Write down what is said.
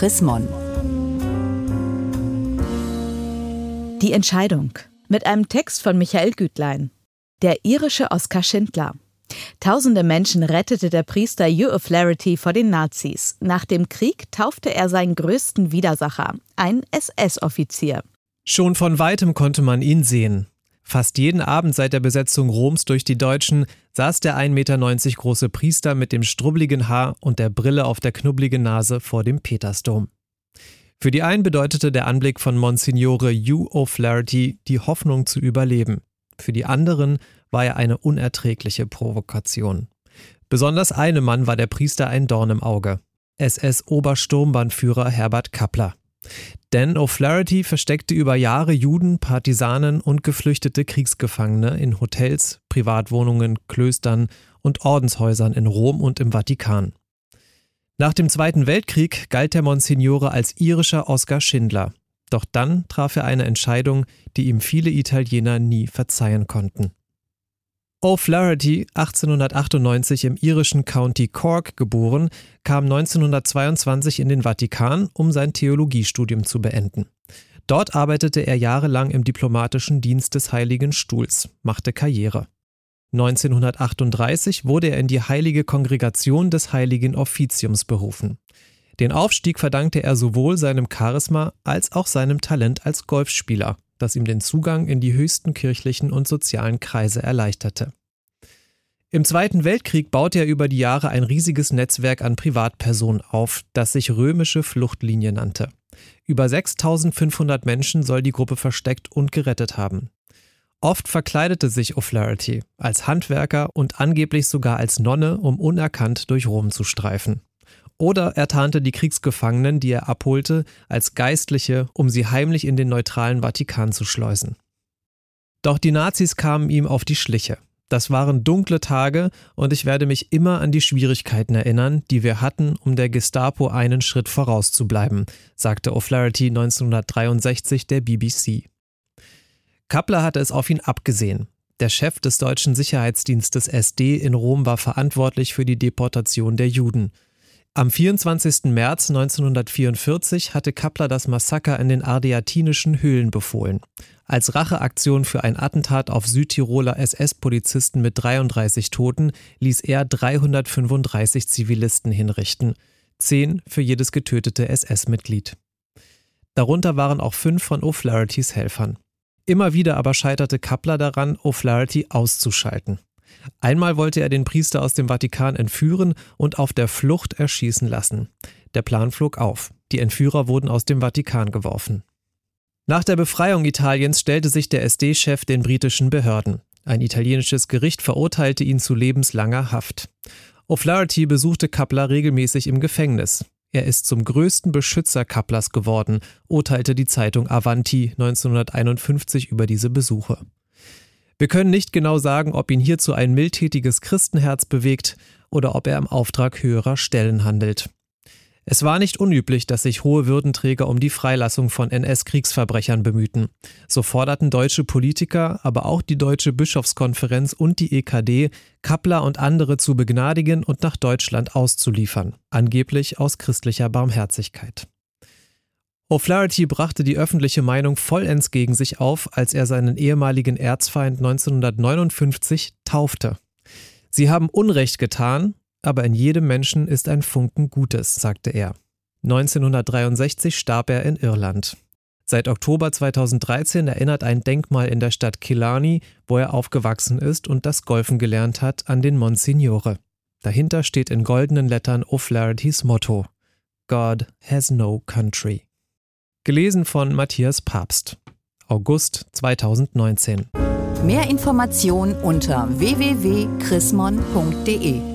Chris Mon. Die Entscheidung. Mit einem Text von Michael Gütlein. Der irische Oskar Schindler. Tausende Menschen rettete der Priester Hugh O'Flaherty vor den Nazis. Nach dem Krieg taufte er seinen größten Widersacher, ein SS-Offizier. Schon von weitem konnte man ihn sehen. Fast jeden Abend seit der Besetzung Roms durch die Deutschen saß der 1,90 Meter große Priester mit dem strubbeligen Haar und der Brille auf der knubbligen Nase vor dem Petersdom. Für die einen bedeutete der Anblick von Monsignore Hugh O'Flaherty die Hoffnung zu überleben. Für die anderen war er eine unerträgliche Provokation. Besonders einem Mann war der Priester ein Dorn im Auge. SS-Obersturmbannführer Herbert Kappler. Denn O'Flaherty versteckte über Jahre Juden, Partisanen und geflüchtete Kriegsgefangene in Hotels, Privatwohnungen, Klöstern und Ordenshäusern in Rom und im Vatikan. Nach dem Zweiten Weltkrieg galt der Monsignore als irischer Oskar Schindler. Doch dann traf er eine Entscheidung, die ihm viele Italiener nie verzeihen konnten. O'Flaherty, 1898 im irischen County Cork geboren, kam 1922 in den Vatikan, um sein Theologiestudium zu beenden. Dort arbeitete er jahrelang im diplomatischen Dienst des Heiligen Stuhls, machte Karriere. 1938 wurde er in die Heilige Kongregation des Heiligen Offiziums berufen. Den Aufstieg verdankte er sowohl seinem Charisma als auch seinem Talent als Golfspieler das ihm den Zugang in die höchsten kirchlichen und sozialen Kreise erleichterte. Im Zweiten Weltkrieg baute er über die Jahre ein riesiges Netzwerk an Privatpersonen auf, das sich Römische Fluchtlinie nannte. Über 6500 Menschen soll die Gruppe versteckt und gerettet haben. Oft verkleidete sich O'Flaherty als Handwerker und angeblich sogar als Nonne, um unerkannt durch Rom zu streifen. Oder er tarnte die Kriegsgefangenen, die er abholte, als Geistliche, um sie heimlich in den neutralen Vatikan zu schleusen. Doch die Nazis kamen ihm auf die Schliche. Das waren dunkle Tage und ich werde mich immer an die Schwierigkeiten erinnern, die wir hatten, um der Gestapo einen Schritt vorauszubleiben, sagte O'Flaherty 1963 der BBC. Kappler hatte es auf ihn abgesehen. Der Chef des deutschen Sicherheitsdienstes SD in Rom war verantwortlich für die Deportation der Juden. Am 24. März 1944 hatte Kappler das Massaker in den Ardeatinischen Höhlen befohlen. Als Racheaktion für ein Attentat auf Südtiroler SS-Polizisten mit 33 Toten ließ er 335 Zivilisten hinrichten, zehn für jedes getötete SS-Mitglied. Darunter waren auch fünf von O'Flahertys Helfern. Immer wieder aber scheiterte Kappler daran, O'Flaherty auszuschalten. Einmal wollte er den Priester aus dem Vatikan entführen und auf der Flucht erschießen lassen. Der Plan flog auf. Die Entführer wurden aus dem Vatikan geworfen. Nach der Befreiung Italiens stellte sich der SD-Chef den britischen Behörden. Ein italienisches Gericht verurteilte ihn zu lebenslanger Haft. O'Flaherty besuchte Kappler regelmäßig im Gefängnis. Er ist zum größten Beschützer Kapplers geworden, urteilte die Zeitung Avanti 1951 über diese Besuche. Wir können nicht genau sagen, ob ihn hierzu ein mildtätiges Christenherz bewegt oder ob er im Auftrag höherer Stellen handelt. Es war nicht unüblich, dass sich hohe Würdenträger um die Freilassung von NS-Kriegsverbrechern bemühten. So forderten deutsche Politiker, aber auch die Deutsche Bischofskonferenz und die EKD, Kappler und andere zu begnadigen und nach Deutschland auszuliefern, angeblich aus christlicher Barmherzigkeit. O'Flaherty brachte die öffentliche Meinung vollends gegen sich auf, als er seinen ehemaligen Erzfeind 1959 taufte. Sie haben Unrecht getan, aber in jedem Menschen ist ein Funken Gutes, sagte er. 1963 starb er in Irland. Seit Oktober 2013 erinnert ein Denkmal in der Stadt Killarney, wo er aufgewachsen ist und das Golfen gelernt hat, an den Monsignore. Dahinter steht in goldenen Lettern O'Flahertys Motto: God has no country. Gelesen von Matthias Papst. August 2019. Mehr Informationen unter www.chrismon.de